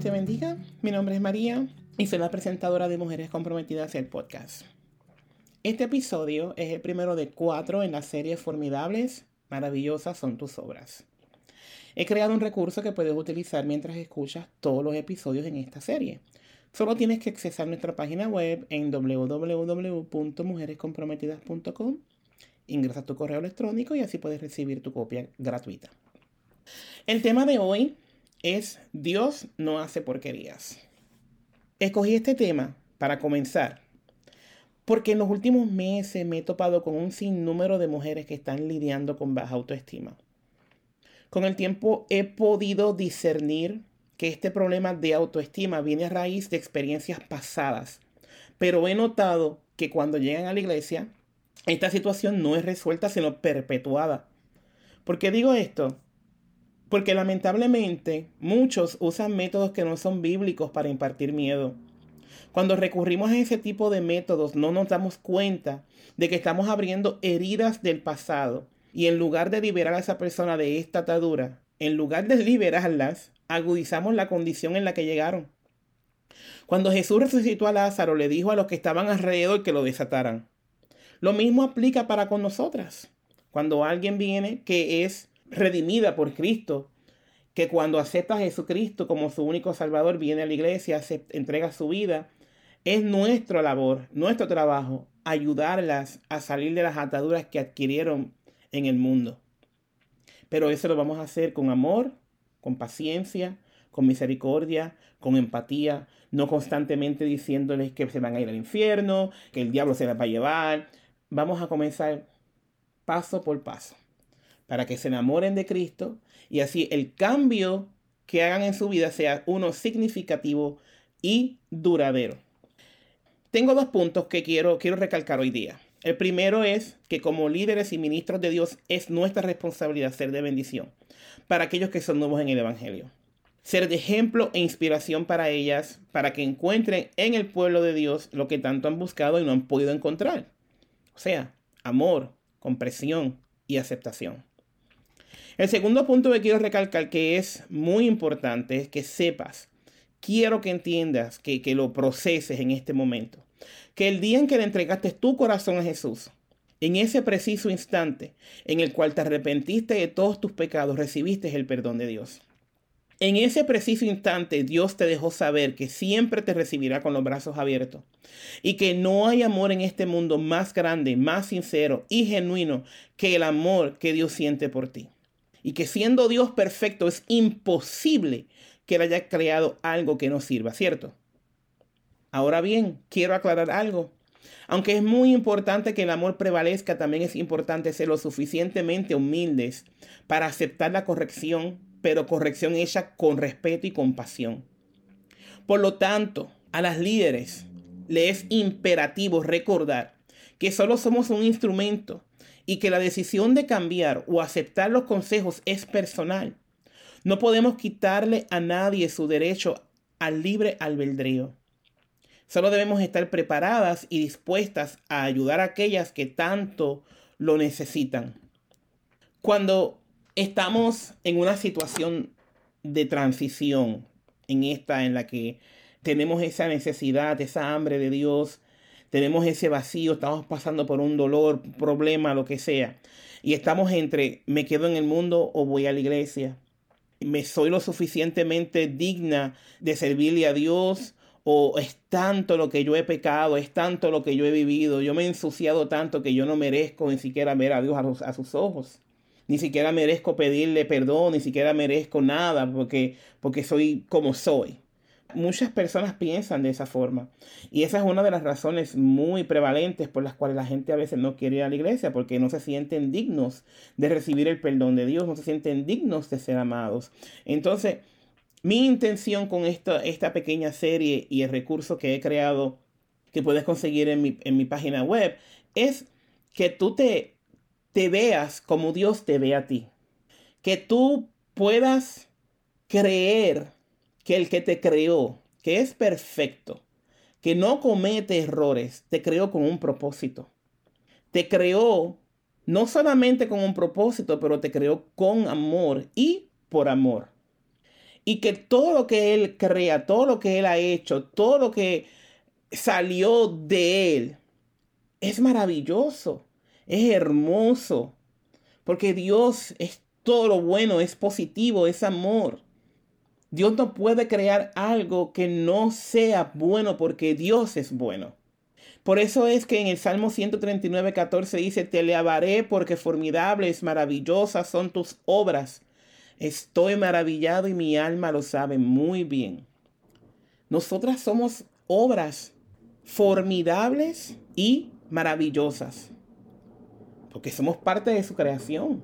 te bendiga. Mi nombre es María y soy la presentadora de Mujeres Comprometidas el podcast. Este episodio es el primero de cuatro en la serie Formidables, Maravillosas son tus obras. He creado un recurso que puedes utilizar mientras escuchas todos los episodios en esta serie. Solo tienes que accesar nuestra página web en www.mujerescomprometidas.com, ingresa tu correo electrónico y así puedes recibir tu copia gratuita. El tema de hoy es Dios no hace porquerías. Escogí este tema para comenzar porque en los últimos meses me he topado con un sinnúmero de mujeres que están lidiando con baja autoestima. Con el tiempo he podido discernir que este problema de autoestima viene a raíz de experiencias pasadas, pero he notado que cuando llegan a la iglesia, esta situación no es resuelta, sino perpetuada. ¿Por qué digo esto? Porque lamentablemente muchos usan métodos que no son bíblicos para impartir miedo. Cuando recurrimos a ese tipo de métodos no nos damos cuenta de que estamos abriendo heridas del pasado y en lugar de liberar a esa persona de esta atadura, en lugar de liberarlas, agudizamos la condición en la que llegaron. Cuando Jesús resucitó a Lázaro, le dijo a los que estaban alrededor que lo desataran. Lo mismo aplica para con nosotras. Cuando alguien viene que es redimida por Cristo, que cuando acepta a Jesucristo como su único Salvador, viene a la iglesia, se entrega su vida, es nuestra labor, nuestro trabajo, ayudarlas a salir de las ataduras que adquirieron en el mundo. Pero eso lo vamos a hacer con amor, con paciencia, con misericordia, con empatía, no constantemente diciéndoles que se van a ir al infierno, que el diablo se las va a llevar. Vamos a comenzar paso por paso para que se enamoren de Cristo y así el cambio que hagan en su vida sea uno significativo y duradero. Tengo dos puntos que quiero, quiero recalcar hoy día. El primero es que como líderes y ministros de Dios es nuestra responsabilidad ser de bendición para aquellos que son nuevos en el Evangelio. Ser de ejemplo e inspiración para ellas, para que encuentren en el pueblo de Dios lo que tanto han buscado y no han podido encontrar. O sea, amor, compresión y aceptación. El segundo punto que quiero recalcar que es muy importante es que sepas, quiero que entiendas, que, que lo proceses en este momento que el día en que le entregaste tu corazón a Jesús, en ese preciso instante en el cual te arrepentiste de todos tus pecados, recibiste el perdón de Dios. En ese preciso instante Dios te dejó saber que siempre te recibirá con los brazos abiertos y que no hay amor en este mundo más grande, más sincero y genuino que el amor que Dios siente por ti. Y que siendo Dios perfecto es imposible que Él haya creado algo que no sirva, ¿cierto? Ahora bien, quiero aclarar algo. Aunque es muy importante que el amor prevalezca, también es importante ser lo suficientemente humildes para aceptar la corrección, pero corrección hecha con respeto y compasión. Por lo tanto, a las líderes le es imperativo recordar que solo somos un instrumento y que la decisión de cambiar o aceptar los consejos es personal. No podemos quitarle a nadie su derecho al libre albedrío. Solo debemos estar preparadas y dispuestas a ayudar a aquellas que tanto lo necesitan. Cuando estamos en una situación de transición, en esta en la que tenemos esa necesidad, esa hambre de Dios, tenemos ese vacío, estamos pasando por un dolor, problema, lo que sea, y estamos entre me quedo en el mundo o voy a la iglesia. Me soy lo suficientemente digna de servirle a Dios o es tanto lo que yo he pecado, es tanto lo que yo he vivido, yo me he ensuciado tanto que yo no merezco ni siquiera ver a Dios a, sus ojos. Ni siquiera merezco pedirle perdón, ni siquiera merezco nada porque, porque soy como soy. Muchas personas piensan de esa forma. Y esa es una de las razones muy prevalentes por las cuales la gente a veces no quiere ir a la iglesia, porque no se sienten dignos de recibir el perdón de Dios, no se sienten dignos de ser amados. Entonces, mi intención con esta, esta pequeña serie y el recurso que he creado, que puedes conseguir en mi, en mi página web, es que tú te, te veas como Dios te ve a ti. Que tú puedas creer que el que te creó, que es perfecto, que no comete errores, te creó con un propósito. Te creó no solamente con un propósito, pero te creó con amor y por amor. y que todo lo que Él crea, todo lo que Él ha hecho, todo lo que salió de Él, es maravilloso, es hermoso, porque Dios es todo lo bueno, es positivo, es amor. Dios no puede crear algo que no sea bueno porque Dios es bueno. Por eso es que en el Salmo 139, 14 dice, te alabaré porque formidables, maravillosas son tus obras. Estoy maravillado y mi alma lo sabe muy bien. Nosotras somos obras formidables y maravillosas, porque somos parte de su creación.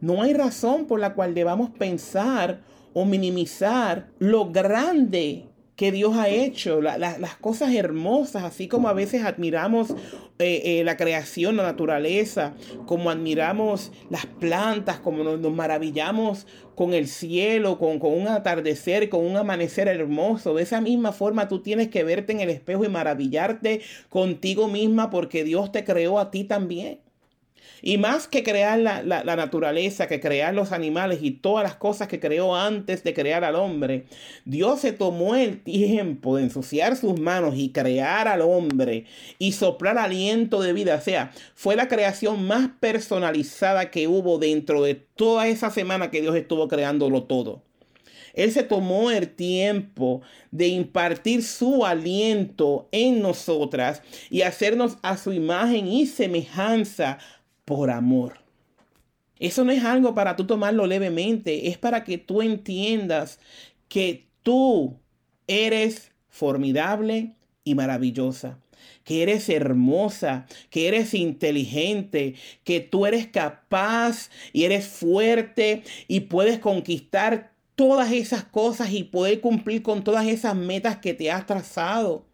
No hay razón por la cual debamos pensar o minimizar lo grande que Dios ha hecho, las cosas hermosas, así como a veces admiramos eh, eh, la creación, la naturaleza, como admiramos las plantas, como nos, maravillamos con el cielo, con, con, un atardecer, con un amanecer hermoso. De esa misma forma tú tienes que verte en el espejo y maravillarte contigo misma porque Dios te creó a ti también. Y más que crear la, naturaleza, que crear los animales y todas las cosas que creó antes de crear al hombre, Dios se tomó el tiempo de ensuciar sus manos y crear al hombre y soplar aliento de vida. O sea, fue la creación más personalizada que hubo dentro de toda esa semana que Dios estuvo creándolo todo. Él se tomó el tiempo de impartir su aliento en nosotras y hacernos a su imagen y semejanza por amor. Eso no es algo para tú tomarlo levemente, es para que tú entiendas que tú eres formidable y maravillosa, que eres hermosa, que eres inteligente, que tú eres capaz y eres fuerte y puedes conquistar todas esas cosas y poder cumplir con todas esas metas que te has trazado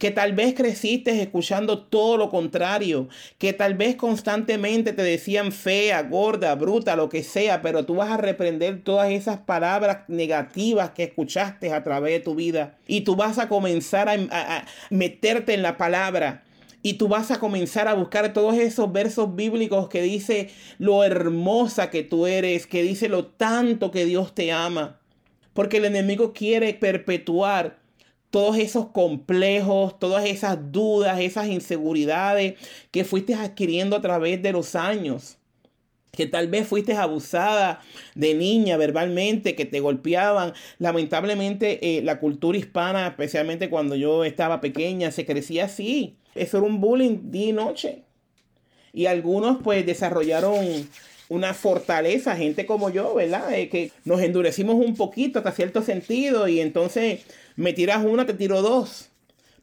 que tal vez creciste escuchando todo lo contrario, que tal vez constantemente te decían fea, gorda, bruta, lo que sea, pero tú vas a reprender todas esas palabras negativas que escuchaste a través de tu vida y tú vas a comenzar a, meterte en la palabra. Y tú vas a comenzar a buscar todos esos versos bíblicos que dice lo hermosa que tú eres, que dice lo tanto que Dios te ama. Porque el enemigo quiere perpetuar todos esos complejos, todas esas dudas, esas inseguridades que fuiste adquiriendo a través de los años. Que tal vez fuiste abusada de niña verbalmente, que te golpeaban. Lamentablemente eh, la cultura hispana, especialmente cuando yo estaba pequeña, se crecía así. Eso era un bullying día y noche. Y algunos pues desarrollaron una fortaleza, gente como yo, ¿verdad? Eh, que nos endurecimos un poquito hasta cierto sentido y entonces me tiras una, te tiro dos.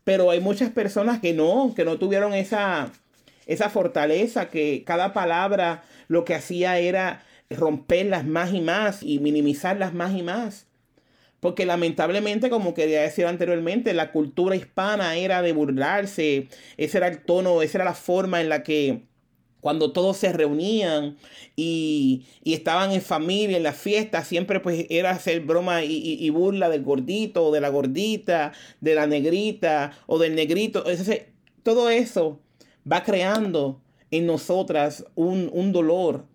Pero hay muchas personas que no, que no tuvieron esa, esa fortaleza, que cada palabra lo que hacía era romperlas más y más y minimizarlas más y más. Porque lamentablemente, como quería decir anteriormente, la cultura hispana era de burlarse, ese era el tono, esa era la forma en la que cuando todos se reunían y, estaban en familia, en la fiesta, siempre pues era hacer broma y, burla del gordito o de la gordita, de la negrita o del negrito. todo eso va creando en nosotras un, un dolor,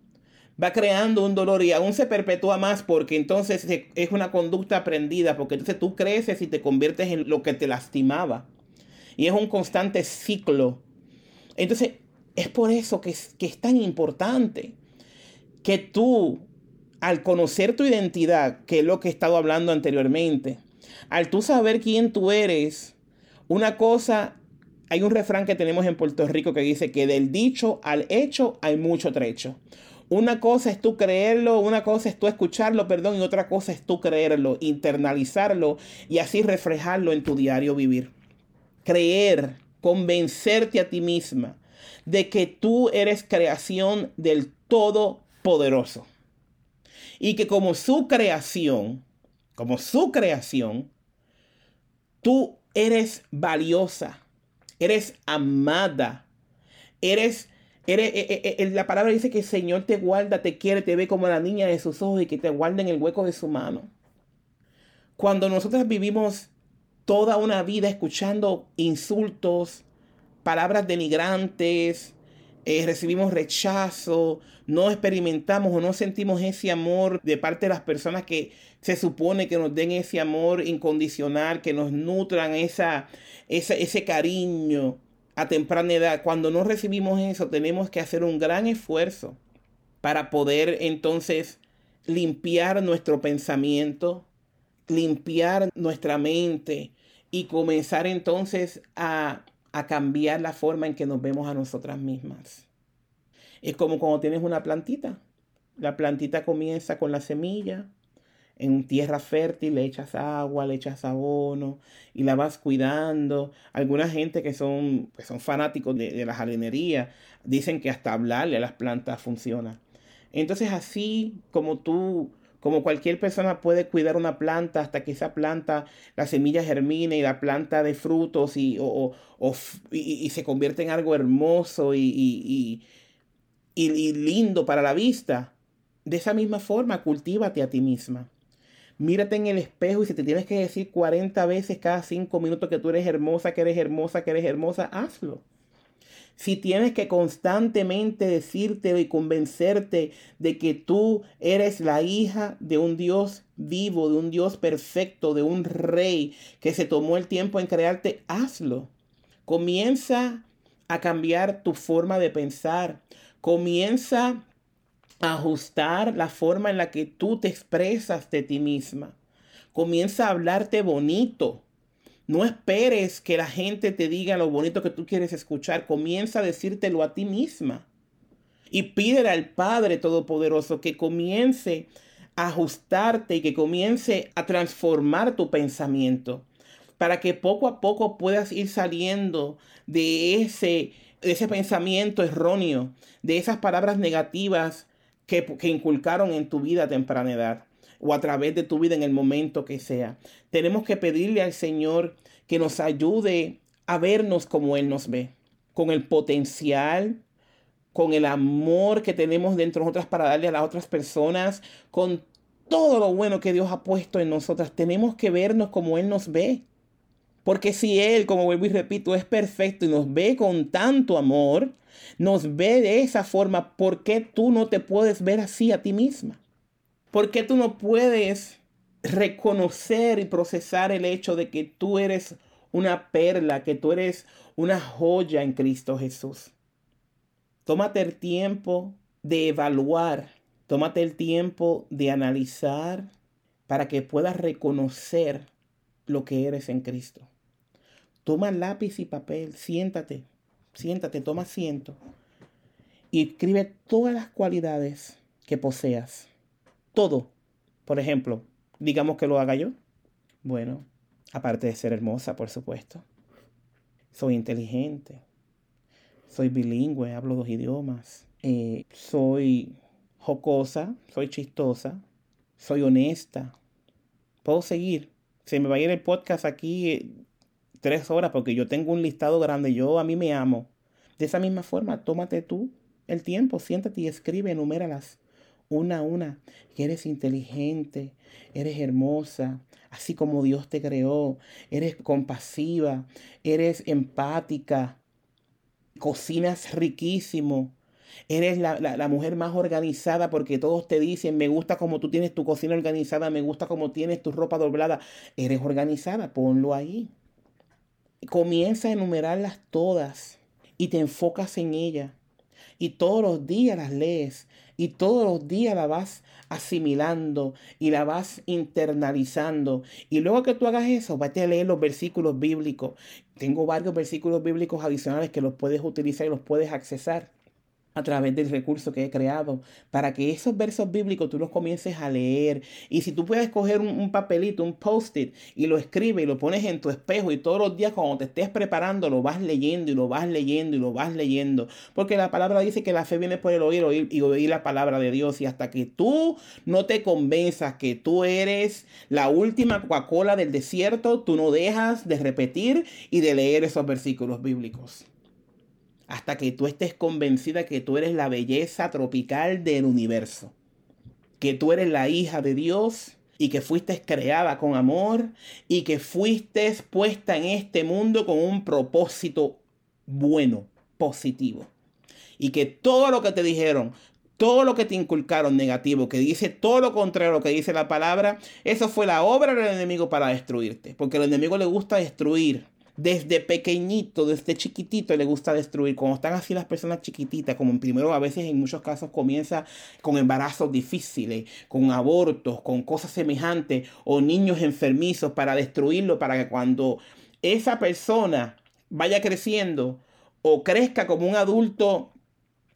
va creando un dolor y aún se perpetúa más porque entonces es una conducta aprendida, porque entonces tú creces y te conviertes en lo que te lastimaba. Y es un constante ciclo. Entonces, es por eso que es, tan importante que tú, al conocer tu identidad, que es lo que he estado hablando anteriormente, al tú saber quién tú eres, una cosa, hay un refrán que tenemos en Puerto Rico que dice que del dicho al hecho hay mucho trecho. Una cosa es tú creerlo, una cosa es tú escucharlo, perdón, y otra cosa es tú creerlo, internalizarlo y así reflejarlo en tu diario vivir. Creer, convencerte a ti misma de que tú eres creación del Todopoderoso. Y que como su creación, como su creación, tú eres valiosa, eres amada, eres, eres eh, eh, eh, la palabra dice que el Señor te guarda, te quiere, te ve como la niña de sus ojos y que te guarda en el hueco de su mano. Cuando nosotros vivimos toda una vida escuchando insultos, palabras denigrantes, eh, recibimos rechazo, no experimentamos o no sentimos ese amor de parte de las personas que se supone que nos den ese amor incondicional, que nos nutran esa, ese cariño a temprana edad. Cuando no recibimos eso, tenemos que hacer un gran esfuerzo para poder entonces limpiar nuestro pensamiento, limpiar nuestra mente y comenzar entonces a a cambiar la forma en que nos vemos a nosotras mismas. Es como cuando tienes una plantita. La plantita comienza con la semilla, en tierra fértil le echas agua, le echas abono y la vas cuidando. Alguna gente que son, pues son fanáticos de, de la jardinería dicen que hasta hablarle a las plantas funciona. Entonces así como tú como cualquier persona puede cuidar una planta hasta que esa planta, la semilla germine y la planta de frutos y, y, se convierte en algo hermoso y, y lindo para la vista. De esa misma forma, cultívate a ti misma. Mírate en el espejo y si te tienes que decir 40 veces cada 5 minutos que tú eres hermosa, que eres hermosa, que eres hermosa, hazlo si tienes que constantemente decirte y convencerte de que tú eres la hija de un Dios vivo, de un Dios perfecto, de un rey que se tomó el tiempo en crearte, hazlo. Comienza a cambiar tu forma de pensar. Comienza a ajustar la forma en la que tú te expresas de ti misma. Comienza a hablarte bonito. No esperes que la gente te diga lo bonito que tú quieres escuchar. Comienza a decírtelo a ti misma. Y pídele al Padre Todopoderoso que comience a ajustarte y que comience a transformar tu pensamiento para que poco a poco puedas ir saliendo de ese, ese pensamiento erróneo, de esas palabras negativas que, que inculcaron en tu vida a temprana edad o a través de tu vida en el momento que sea. Tenemos que pedirle al Señor que nos ayude a vernos como Él nos ve, con el potencial, con el amor que tenemos dentro de nosotras para darle a las otras personas, con todo lo bueno que Dios ha puesto en nosotras. Tenemos que vernos como Él nos ve. Porque si Él, como vuelvo y repito, es perfecto y nos ve con tanto amor, nos ve de esa forma, ¿por qué tú no te puedes ver así a ti misma? ¿Por qué tú no puedes reconocer y procesar el hecho de que tú eres una perla, que tú eres una joya en Cristo Jesús? Tómate el tiempo de evaluar, tómate el tiempo de analizar para que puedas reconocer lo que eres en Cristo. Toma lápiz y papel, siéntate, siéntate, toma asiento y escribe todas las cualidades que poseas todo. Por ejemplo, digamos que lo haga yo. Bueno, aparte de ser hermosa, por supuesto. Soy inteligente. Soy bilingüe, hablo dos idiomas. Eh, soy jocosa, soy chistosa. Soy honesta. Puedo seguir. Se me va a ir el podcast aquí eh, tres horas porque yo tengo un listado grande. Yo a mí me amo. De esa misma forma, tómate tú el tiempo, siéntate y escribe, enuméralas una a una, que eres inteligente, eres hermosa, así como Dios te creó, eres compasiva, eres empática, cocinas riquísimo, Eres la, la, mujer más organizada porque todos te dicen, me gusta como tú tienes tu cocina organizada, me gusta como tienes tu ropa doblada. Eres organizada, ponlo ahí. Comienza a enumerarlas todas y te enfocas en ellas. Y todos los días las lees y todos los días la vas asimilando y la vas internalizando. Y luego que tú hagas eso, vete a leer los versículos bíblicos. Tengo varios versículos bíblicos adicionales que los puedes utilizar y los puedes accesar a través del recurso que he creado, para que esos versos bíblicos tú los comiences a leer. Y si tú puedes coger un, papelito, un post-it, y lo escribes y lo pones en tu espejo y todos los días cuando te estés preparando lo vas leyendo y lo vas leyendo y lo vas leyendo. Porque la palabra dice que la fe viene por el oír, oír y oír la palabra de Dios. Y hasta que tú no te convenzas que tú eres la última Coca-Cola del desierto, tú no dejas de repetir y de leer esos versículos bíblicos hasta que tú estés convencida que tú eres la belleza tropical del universo, que tú eres la hija de Dios y que fuiste creada con amor y que fuiste puesta en este mundo con un propósito bueno, positivo. Y que todo lo que te dijeron, todo lo que te inculcaron negativo, que dice todo lo contrario a lo que dice la palabra, eso fue la obra del enemigo para destruirte. Porque al enemigo le gusta destruir. Desde pequeñito, desde chiquitito le gusta destruir. Cuando están así las personas chiquititas, como en primero a veces en muchos casos comienza con embarazos difíciles, con abortos, con cosas semejantes o niños enfermizos para destruirlo, para que cuando esa persona vaya creciendo o crezca como un adulto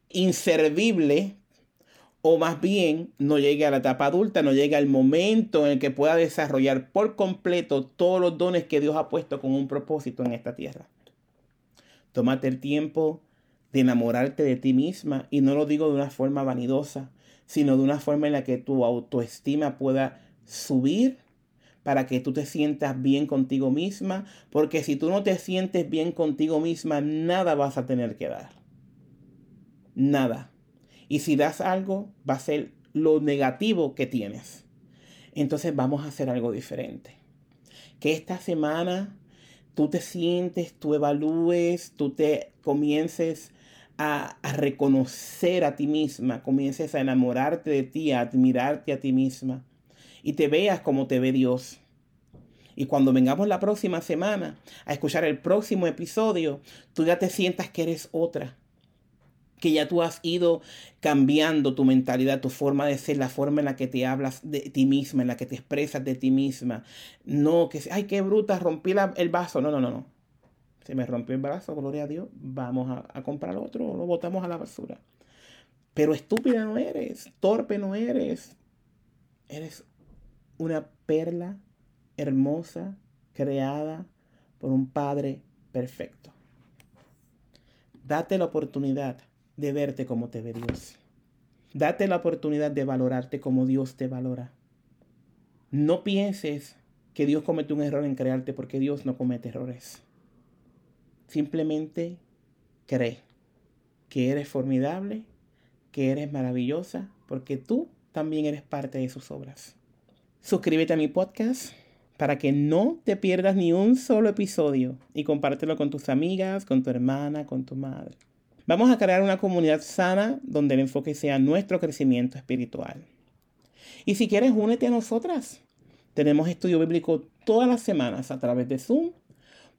inservible, o más bien no llegue a la etapa adulta, no llegue al momento en el que pueda desarrollar por completo todos los dones que Dios ha puesto con un propósito en esta tierra. Tómate el tiempo de enamorarte de ti misma y no lo digo de una forma vanidosa, sino de una forma en la que tu autoestima pueda subir para que tú te sientas bien contigo misma, porque si tú no te sientes bien contigo misma, nada vas a tener que dar. Nada. Y si das algo, va a ser lo negativo que tienes. Entonces vamos a hacer algo diferente. Que esta semana tú te sientes, tú evalúes, tú te comiences a, a, reconocer a ti misma, comiences a enamorarte de ti, a admirarte a ti misma y te veas como te ve Dios. Y cuando vengamos la próxima semana a escuchar el próximo episodio, tú ya te sientas que eres otra que ya tú has ido cambiando tu mentalidad, tu forma de ser, la forma en la que te hablas de ti misma, en la que te expresas de ti misma. No, que, ay, qué bruta, rompí el vaso. No, no, no, no. Se me rompió el vaso, gloria a Dios, vamos a, a comprar otro, lo botamos a la basura. Pero estúpida no eres, torpe no eres. Eres una perla hermosa, creada por un Padre perfecto. Date la oportunidad de verte como te ve Dios. Date la oportunidad de valorarte como Dios te valora. No pienses que Dios comete un error en crearte porque Dios no comete errores. Simplemente cree que eres formidable, que eres maravillosa, porque tú también eres parte de sus obras. Suscríbete a mi podcast para que no te pierdas ni un solo episodio y compártelo con tus amigas, con tu hermana, con tu madre. Vamos a crear una comunidad sana donde el enfoque sea nuestro crecimiento espiritual. Y si quieres, únete a nosotras. Tenemos estudio bíblico todas las semanas a través de Zoom.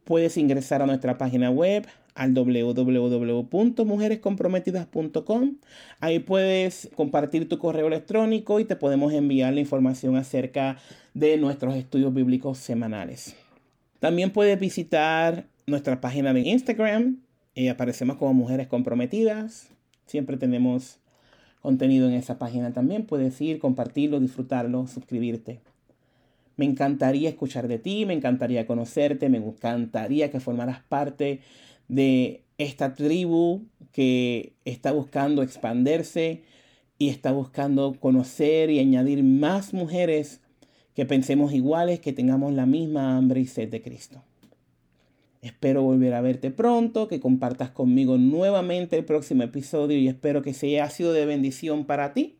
Puedes ingresar a nuestra página web al www.mujerescomprometidas.com. Ahí puedes compartir tu correo electrónico y te podemos enviar la información acerca de nuestros estudios bíblicos semanales. También puedes visitar nuestra página de Instagram eh, aparecemos como mujeres comprometidas. Siempre tenemos contenido en esa página también. Puedes ir, compartirlo, disfrutarlo, suscribirte. Me encantaría escuchar de ti, me encantaría conocerte, me encantaría que formaras parte de esta tribu que está buscando expandirse y está buscando conocer y añadir más mujeres que pensemos iguales, que tengamos la misma hambre y sed de Cristo. Espero volver a verte pronto, que compartas conmigo nuevamente el próximo episodio y espero que sea sido de bendición para ti,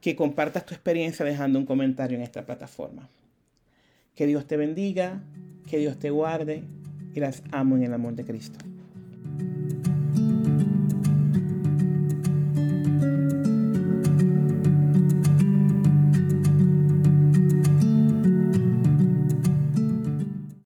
que compartas tu experiencia dejando un comentario en esta plataforma. Que Dios te bendiga, que Dios te guarde y las amo en el amor de Cristo.